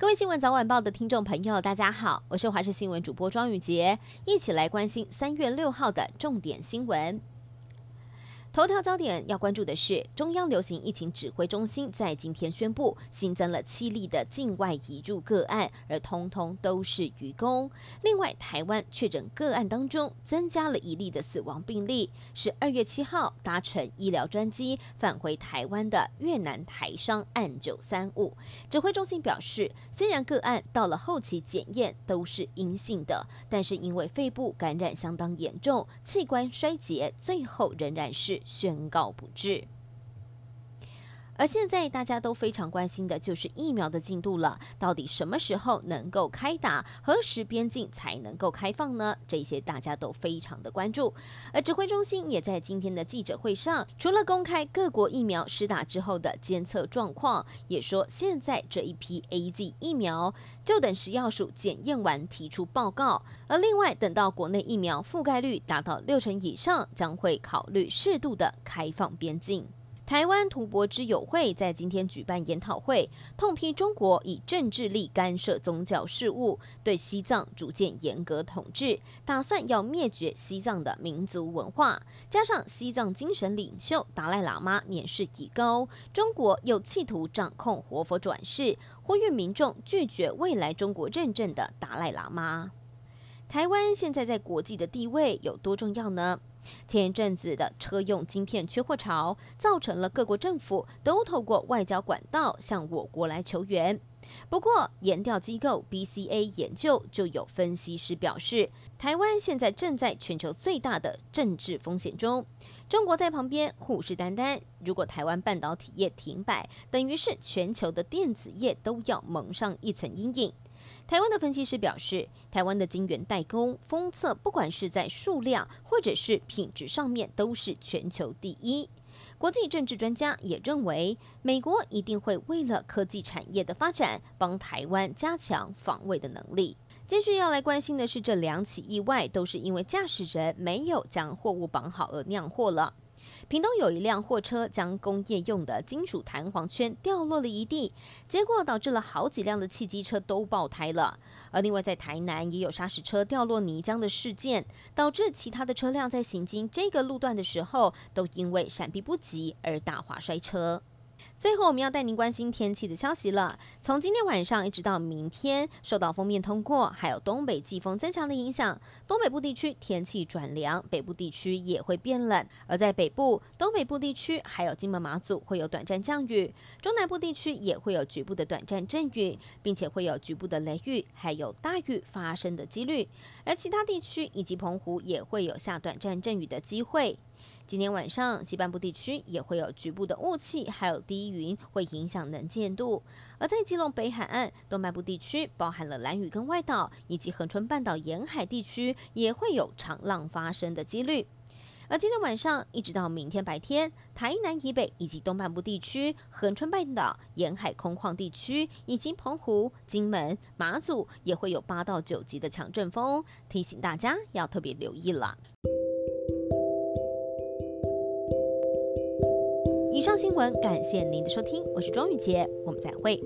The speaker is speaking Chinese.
各位新闻早晚报的听众朋友，大家好，我是华视新闻主播庄雨洁，一起来关心三月六号的重点新闻。头条焦点要关注的是，中央流行疫情指挥中心在今天宣布新增了七例的境外移入个案，而通通都是渔工。另外，台湾确诊个案当中增加了一例的死亡病例，是二月七号搭乘医疗专机返回台湾的越南台商案九三五。指挥中心表示，虽然个案到了后期检验都是阴性的，但是因为肺部感染相当严重，器官衰竭，最后仍然是。宣告不治。而现在大家都非常关心的就是疫苗的进度了，到底什么时候能够开打？何时边境才能够开放呢？这些大家都非常的关注。而指挥中心也在今天的记者会上，除了公开各国疫苗施打之后的监测状况，也说现在这一批 AZ 疫苗就等食药署检验完提出报告。而另外，等到国内疫苗覆盖率达到六成以上，将会考虑适度的开放边境。台湾图博之友会在今天举办研讨会，痛批中国以政治力干涉宗教事务，对西藏逐渐严格统治，打算要灭绝西藏的民族文化。加上西藏精神领袖达赖喇嘛年事已高，中国又企图掌控活佛转世，呼吁民众拒绝未来中国认证的达赖喇嘛。台湾现在在国际的地位有多重要呢？前一阵子的车用晶片缺货潮，造成了各国政府都透过外交管道向我国来求援。不过，研调机构 BCA 研究就有分析师表示，台湾现在正在全球最大的政治风险中，中国在旁边虎视眈眈。如果台湾半导体业停摆，等于是全球的电子业都要蒙上一层阴影。台湾的分析师表示，台湾的晶圆代工封测，不管是在数量或者是品质上面，都是全球第一。国际政治专家也认为，美国一定会为了科技产业的发展，帮台湾加强防卫的能力。继续要来关心的是，这两起意外都是因为驾驶人没有将货物绑好而酿祸了。屏东有一辆货车将工业用的金属弹簧圈掉落了一地，结果导致了好几辆的汽机车都爆胎了。而另外在台南也有砂石车掉落泥浆的事件，导致其他的车辆在行经这个路段的时候，都因为闪避不及而打滑摔车。最后，我们要带您关心天气的消息了。从今天晚上一直到明天，受到锋面通过，还有东北季风增强的影响，东北部地区天气转凉，北部地区也会变冷。而在北部、东北部地区，还有金门、马祖会有短暂降雨，中南部地区也会有局部的短暂阵雨，并且会有局部的雷雨，还有大雨发生的几率。而其他地区以及澎湖也会有下短暂阵雨的机会。今天晚上，西半部地区也会有局部的雾气，还有低云，会影响能见度。而在基隆北海岸、东半部地区，包含了蓝屿跟外岛，以及恒春半岛沿海地区，也会有长浪发生的几率。而今天晚上一直到明天白天，台南以北以及东半部地区、恒春半岛沿海空旷地区，以及澎湖、金门、马祖，也会有八到九级的强阵风，提醒大家要特别留意了。上新闻，感谢您的收听，我是庄雨洁，我们再会。